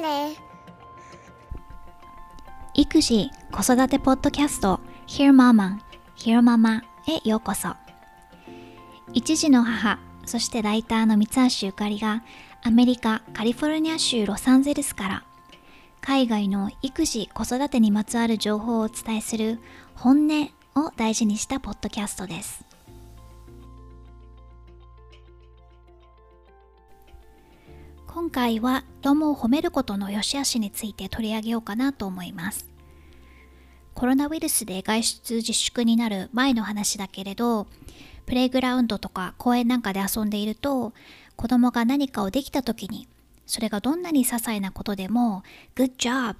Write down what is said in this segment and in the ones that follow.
ね。育児・子育てポッドキャスト Hear Mama, Hear Mama へようこそ。一児の母、そしてライターの三橋ゆかりがアメリカ・カリフォルニア州ロサンゼルスから海外の育児・子育てにまつわる情報をお伝えする本音を大事にしたポッドキャストです。今回は子供を褒めることの良し悪しについて取り上げようかなと思います。コロナウイルスで外出自粛になる前の話だけれど、プレイグラウンドとか公園なんかで遊んでいると、子供が何かをできた時に、それがどんなに些細なことでも、Good job!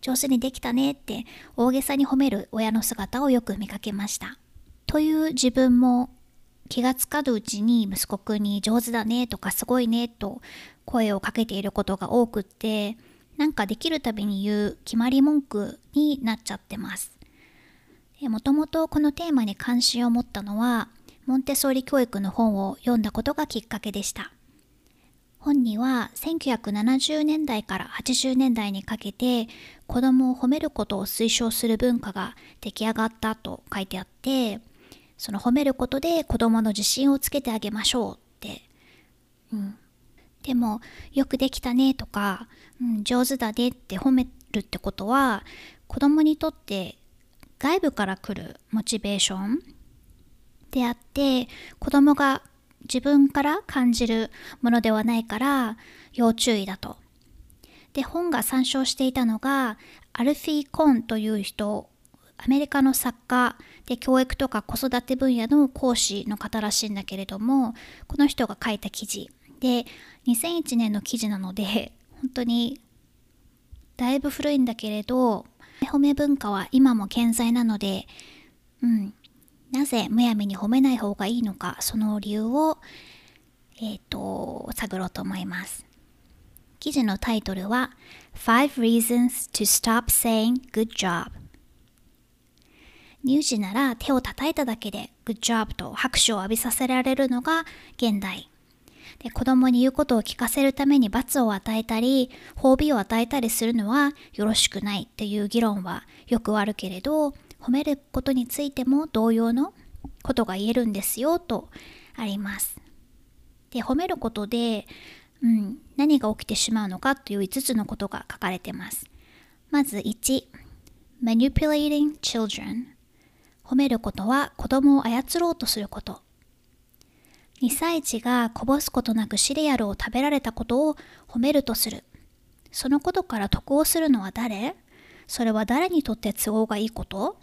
上手にできたねって大げさに褒める親の姿をよく見かけました。という自分も気がつかぬうちに息子くんに上手だねとかすごいねと声をかけていることが多くってなんかできるたびに言う決まり文句になっちゃってます。もともとこのテーマに関心を持ったのはモンテソーリ教育の本を読んだことがきっかけでした。本には1970年代から80年代にかけて子供を褒めることを推奨する文化が出来上がったと書いてあってその褒めることで子供の自信をつけてあげましょうって、うん、でもよくできたねとか、うん、上手だねって褒めるってことは子供にとって外部から来るモチベーションであって子供が自分から感じるものではないから要注意だと。で本が参照していたのがアルフィー・コーンという人アメリカの作家で教育とか子育て分野の講師の方らしいんだけれどもこの人が書いた記事で2001年の記事なので本当にだいぶ古いんだけれど褒め文化は今も健在なので、うん、なぜむやみに褒めない方がいいのかその理由を、えっ、ー、と探ろうと思います。記事のタイトルは Five Reasons to Stop Saying Good Job 乳児なら手を叩いただけで Good job と拍手を浴びさせられるのが現代で子供に言うことを聞かせるために罰を与えたり褒美を与えたりするのはよろしくないっていう議論はよくあるけれど褒めることについても同様のことが言えるんですよとあります。で褒めることで、うん、何が起きてしまうのかという5つのことが書かれてます。まず1 manipulating children 褒めることは子供を操ろうとすること2歳児がこぼすことなくシリアルを食べられたことを褒めるとする。そのことから得をするのは誰？それは誰にとって都合がいいこと？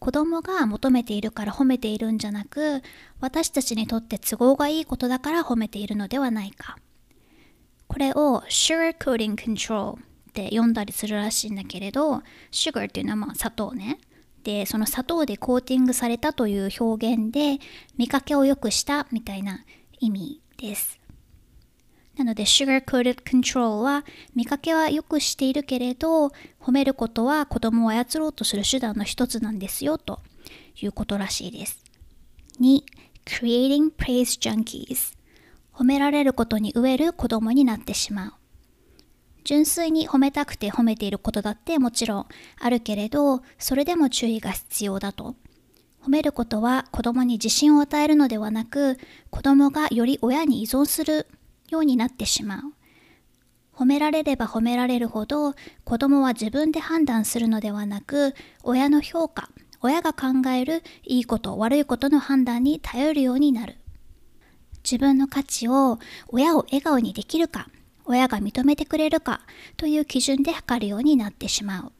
子供が求めているから褒めているんじゃなく、私たちにとって都合がいいことだから褒めているのではないか。これを sugarcoating control って呼んだりするらしいんだけれど、sugar っていうのはまあ砂糖ね。でその砂糖でコーティングされたという表現で見かけを良くしたみたいな意味です。なので sugar coated control は見かけは良くしているけれど褒めることは子供を操ろうとする手段の一つなんですよということらしいです。2. creating praise junkies 褒められることに飢える子供になってしまう。純粋に褒めたくて褒めていることだってもちろんあるけれど、それでも注意が必要だと。褒めることは子供に自信を与えるのではなく、子供がより親に依存するようになってしまう。褒められれば褒められるほど子供は自分で判断するのではなく親の評価親が考えるいいこと悪いことの判断に頼るようになる自分の価値を親を笑顔にできるか親が認めてくれるかという基準で測るようになってしまう。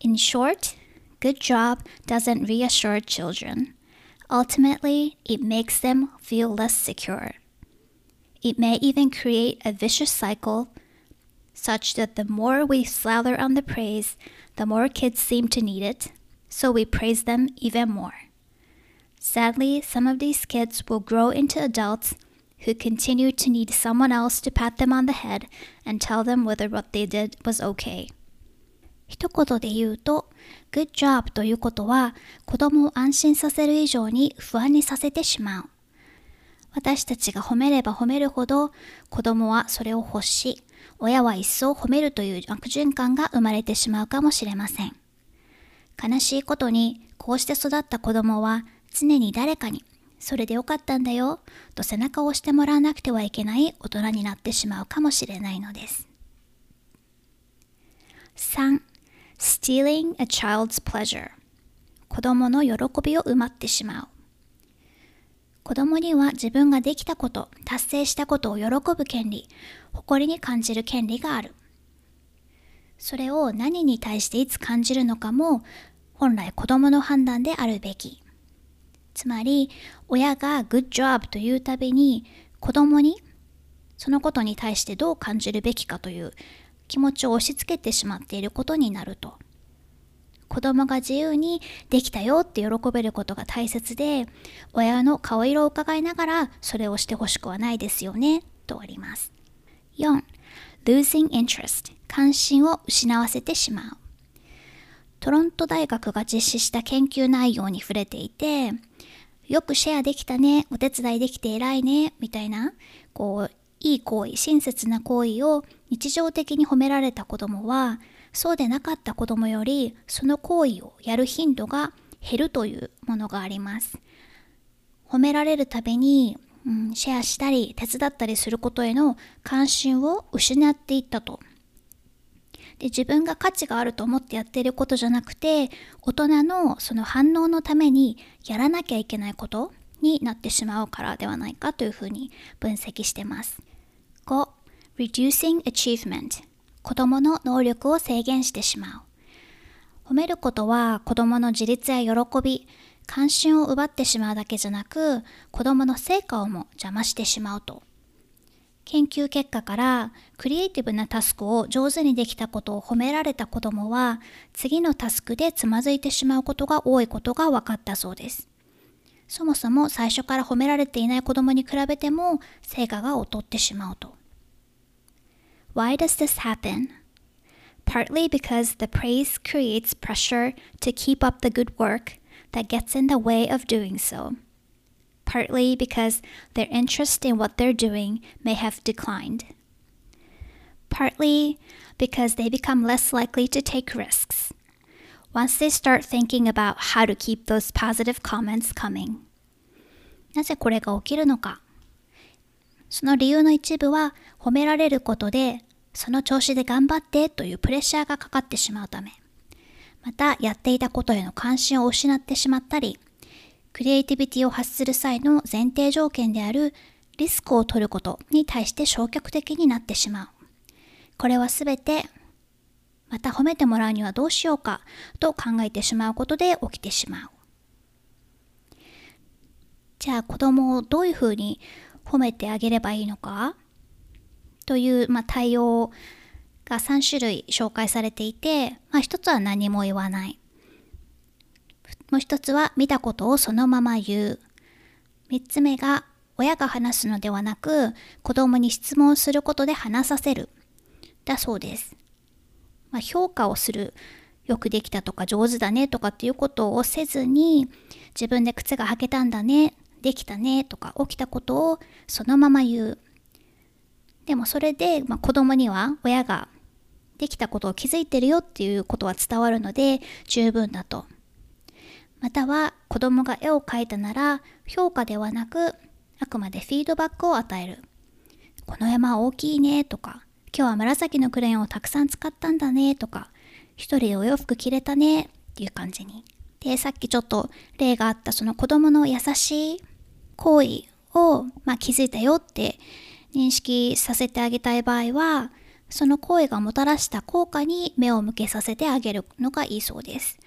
In short, good job doesn't reassure children. Ultimately, it makes them feel less secure. It may even create a vicious cycle such that the more we slather on the praise, the more kids seem to need it, so we praise them even more. Sadly, some of these kids will grow into adults who continued to need someone else to pat them on the head and tell them whether what they did was okay. 一言で言うと、good job ということは子供を安心させる以上に不安にさせてしまう。私たちが褒めれば褒めるほど子供はそれを欲し、親は一層褒めるという悪循環が生まれてしまうかもしれません。悲しいことにこうして育った子供は常に誰かにそれでよかったんだよと背中を押してもらわなくてはいけない大人になってしまうかもしれないのです。3. Stealing a child's pleasure 子供の喜びを奪ってしまう子供には自分ができたこと、達成したことを喜ぶ権利、誇りに感じる権利がある。それを何に対していつ感じるのかも本来子供の判断であるべき。つまり、親が good job というたびに子供にそのことに対してどう感じるべきかという気持ちを押し付けてしまっていることになると。子供が自由にできたよって喜べることが大切で、親の顔色を伺いながらそれをしてほしくはないですよね、とあります。4. losing interest 関心を失わせてしまう。トロント大学が実施した研究内容に触れていて、よくシェアできたね、お手伝いできて偉いね、みたいな、こう、いい行為、親切な行為を日常的に褒められた子供は、そうでなかった子供より、その行為をやる頻度が減るというものがあります。褒められるたびに、うん、シェアしたり手伝ったりすることへの関心を失っていったと。で自分が価値があると思ってやってることじゃなくて大人のその反応のためにやらなきゃいけないことになってしまうからではないかというふうに分析してます。5. Reducing Achievement 子供の能力を制限してしまう。褒めることは子供の自立や喜び、関心を奪ってしまうだけじゃなく子供の成果をも邪魔してしまうと研究結果からクリエイティブなタスクを上手にできたことを褒められた子供は次のタスクでつまずいてしまうことが多いことが分かったそうです。そもそも最初から褒められていない子供に比べても成果が劣ってしまうと。Why does this happen? Partly because the praise creates pressure to keep up the good work that gets in the way of doing so, partly because their interest in what they're doing may have declined, partly because they become less likely to take risks once they start thinking about how to keep those positive comments coming. なぜこれが起きるのかその理由の一部は褒められることでその調子で頑張ってというプレッシャーがかかってしまうためまたやっていたことへの関心を失ってしまったり、クリエイティビティを発する際の前提条件であるリスクを取ることに対して消極的になってしまう。これはすべてまた褒めてもらうにはどうしようかと考えてしまうことで起きてしまう。じゃあ子供をどういうふうに褒めてあげればいいのか？という、まあ、対応が3種類紹介されていて、まあ、1つは何も言わない。もう1つは見たことをそのまま言う。3つ目が親が話すのではなく子供に質問することで話させる。だそうです。まあ、評価をする。よくできたとか上手だねとかっていうことをせずに自分で靴が履けたんだねできたねとか起きたことをそのまま言うでもそれで、まあ、子供には親ができたことを気づいてるよっていうことは伝わるので十分だと。または子供が絵を描いたなら評価ではなくあくまでフィードバックを与える。この山大きいねとか今日は紫のクレヨンをたくさん使ったんだねとか一人でお洋服着れたねっていう感じに。で、さっきちょっと例があったその子供の優しい行為を、まあ、気づいたよって認識させてあげたい場合はその行為がもたらした効果に目を向けさせてあげるのがいいそうです。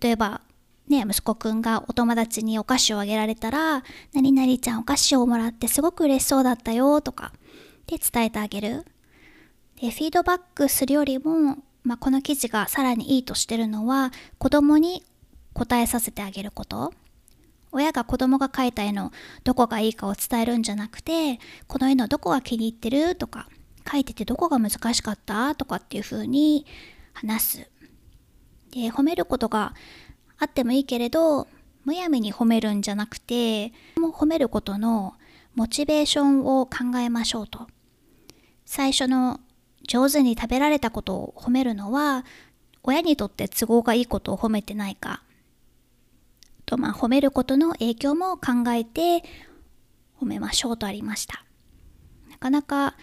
例えば、ね、息子くんがお友達にお菓子をあげられたら、何々ちゃんお菓子をもらってすごく嬉しそうだったよとか、で伝えてあげる。で、フィードバックするよりも、まあ、この記事がさらにいいとしてるのは、子供に答えさせてあげること。親が子供が描いた絵のどこがいいかを伝えるんじゃなくて、この絵のどこが気に入ってるとか、書いててどこが難しかったとかっていう風に話す。で、褒めることがあってもいいけれど、むやみに褒めるんじゃなくて、もう褒めることのモチベーションを考えましょうと。最初の上手に食べられたことを褒めるのは親にとって都合がいいことを褒めてないかとまあ褒めることの影響も考えて褒めましょうとありましたなかなか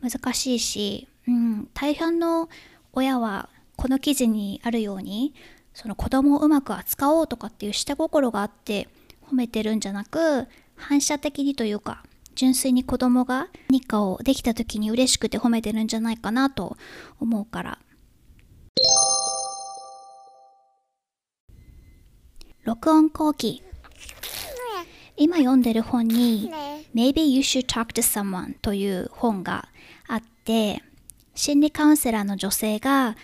難しいし、うん、大半の親はこの記事にあるようにその子供をうまく扱おうとかっていう下心があって褒めてるんじゃなく反射的にというか純粋に子供が何かをできた時に嬉しくて褒めてるんじゃないかなと思うから。録音後期。今読んでる本に Maybe You Should Talk to Someone という本があって心理カウンセラーの女性が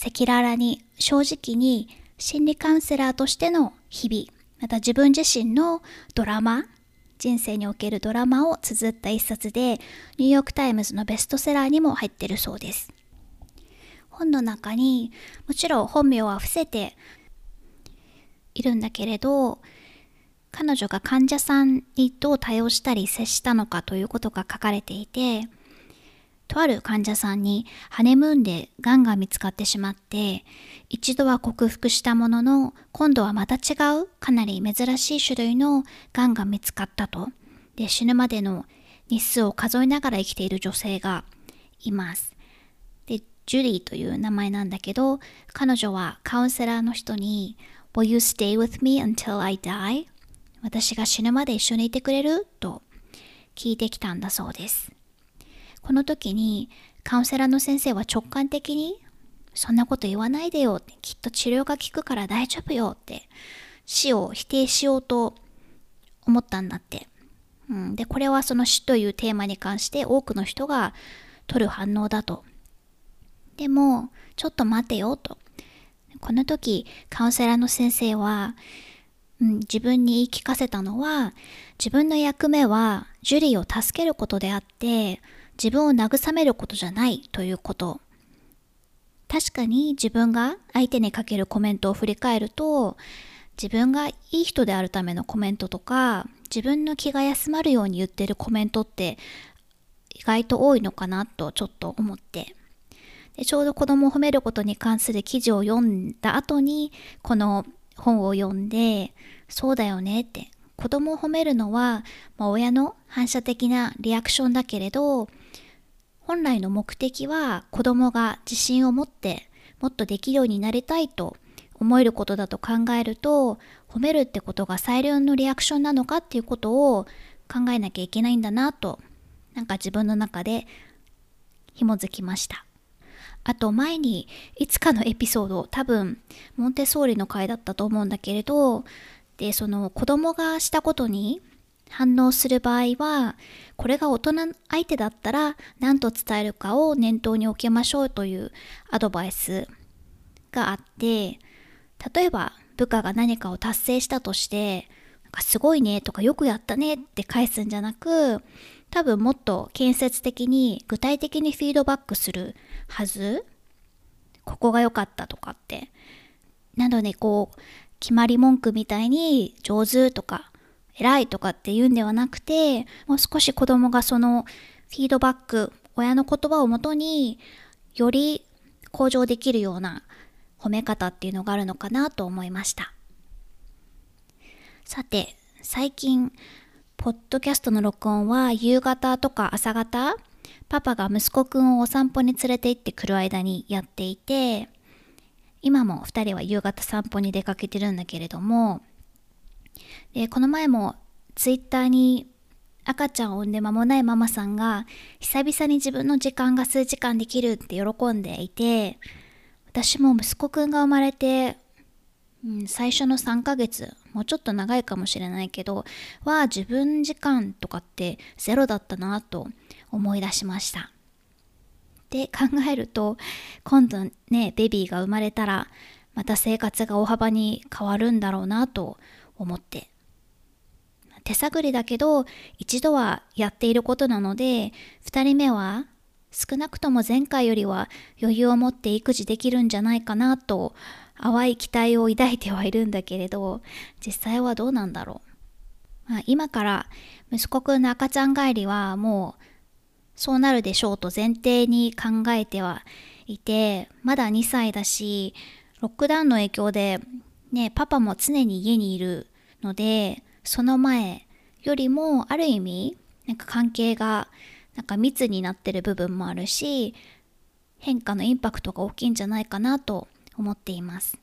赤裸々に正直に心理カウンセラーとしての日々また自分自身のドラマ人生におけるドラマを綴った一冊でニューヨークタイムズのベストセラーにも入ってるそうです。本の中にもちろん本名は伏せているんだけれど彼女が患者さんにどう対応したり接したのかということが書かれていてとある患者さんにハネムーンで癌が見つかってしまって一度は克服したものの今度はまた違うかなり珍しい種類の癌が見つかったと。で死ぬまでの日数を数えながら生きている女性がいます。でジュリーという名前なんだけど彼女はカウンセラーの人に Will you stay with me until I die? 私が死ぬまで一緒にいてくれる？と聞いてきたんだそうです。この時にカウンセラーの先生は直感的にそんなこと言わないでよってきっと治療が効くから大丈夫よって死を否定しようと思ったんだって。うん、でこれはその死というテーマに関して多くの人が取る反応だと。でもちょっと待てよと。この時カウンセラーの先生は、うん、自分に言い聞かせたのは自分の役目はジュリーを助けることであって自分を慰めることじゃないということ。確かに自分が相手にかけるコメントを振り返ると自分がいい人であるためのコメントとか自分の気が休まるように言ってるコメントって意外と多いのかなとちょっと思って。でちょうど子供を褒めることに関する記事を読んだ後にこの本を読んでそうだよねって。子供を褒めるのは、まあ、親の反射的なリアクションだけれど本来の目的は子供が自信を持ってもっとできるようになりたいと思えることだと考えると褒めるってことが最良のリアクションなのかっていうことを考えなきゃいけないんだなとなんか自分の中で紐づきました。あと前にいつかのエピソード多分モンテソーリの回だったと思うんだけれどでその子供がしたことに反応する場合はこれが大人相手だったら何と伝えるかを念頭に置きましょうというアドバイスがあって例えば部下が何かを達成したとしてなんかすごいねとかよくやったねって返すんじゃなく多分もっと建設的に具体的にフィードバックするはず。ここが良かったとかって。なのでこう決まり文句みたいに上手とか偉いとかって言うんではなくて、もう少し子供がそのフィードバック、親の言葉をもとにより向上できるような褒め方っていうのがあるのかなと思いました。さて、最近、ポッドキャストの録音は夕方とか朝方、パパが息子くんをお散歩に連れて行ってくる間にやっていて、今も2人は夕方散歩に出かけてるんだけれども、でこの前もツイッターに赤ちゃんを産んで間もないママさんが久々に自分の時間が数時間できるって喜んでいて私も息子くんが生まれて、うん、最初の3ヶ月もうちょっと長いかもしれないけどは自分時間とかってゼロだったなと思い出しました。で考えると今度ねベビーが生まれたらまた生活が大幅に変わるんだろうなと思思って。手探りだけど一度はやっていることなので2人目は少なくとも前回よりは余裕を持って育児できるんじゃないかなと淡い期待を抱いてはいるんだけれど実際はどうなんだろう。まあ、今から息子くんの赤ちゃん帰りはもうそうなるでしょうと前提に考えてはいてまだ2歳だしロックダウンの影響でねパパも常に家にいるのでその前よりもある意味なんか関係がなんか密になってる部分もあるし変化のインパクトが大きいんじゃないかなと思っています。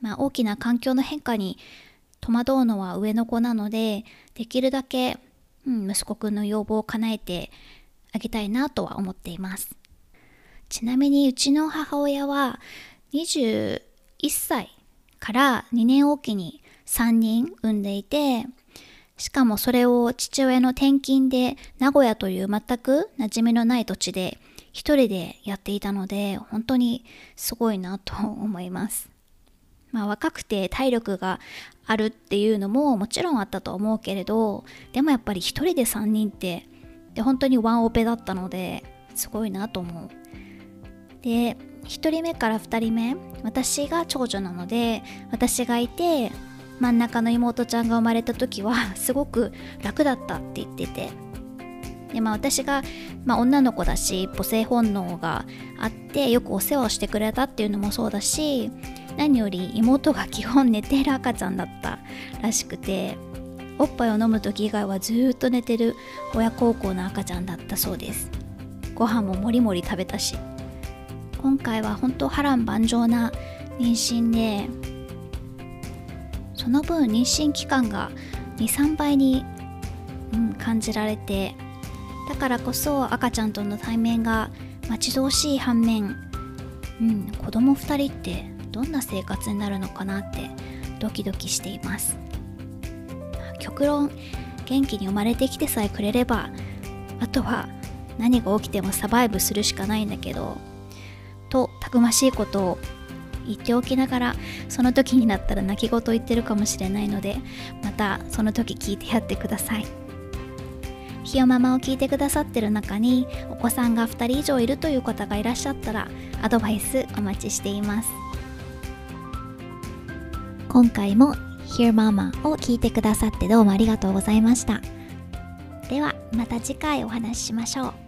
まあ、大きな環境の変化に戸惑うのは上の子なのでできるだけ、うん、息子くんの要望を叶えてあげたいなとは思っていますちなみにうちの母親は21歳から2年おきに3人産んでいてしかもそれを父親の転勤で名古屋という全く馴染みのない土地で一人でやっていたので本当にすごいなと思います。まあ、若くて体力があるっていうのももちろんあったと思うけれどでもやっぱり一人で3人ってで本当にワンオペだったのですごいなと思う。で1人目から2人目私が長女なので私がいて真ん中の妹ちゃんが生まれた時は すごく楽だったって言ってて。でまあ私が、まあ、女の子だし母性本能があってよくお世話をしてくれたっていうのもそうだし何より妹が基本寝ている赤ちゃんだったらしくておっぱいを飲む時以外はずっと寝てる親孝行の赤ちゃんだったそうです。ご飯ももりもり食べたし。今回は本当波乱万丈な妊娠でその分妊娠期間が23倍に、うん、感じられてだからこそ赤ちゃんとの対面が待ち遠しい反面、うん、子供2人ってどんな生活になるのかなってドキドキしています。極論元気に生まれてきてさえくれればあとは何が起きてもサバイブするしかないんだけどたくましいことを言っておきながらその時になったら泣き言言ってるかもしれないのでまたその時聞いてやってください。ひよママを聞いてくださってる中にお子さんが2人以上いるという方がいらっしゃったらアドバイスお待ちしています。今回も Hear Mama を聞いてくださってどうもありがとうございました。ではまた次回お話ししましょう。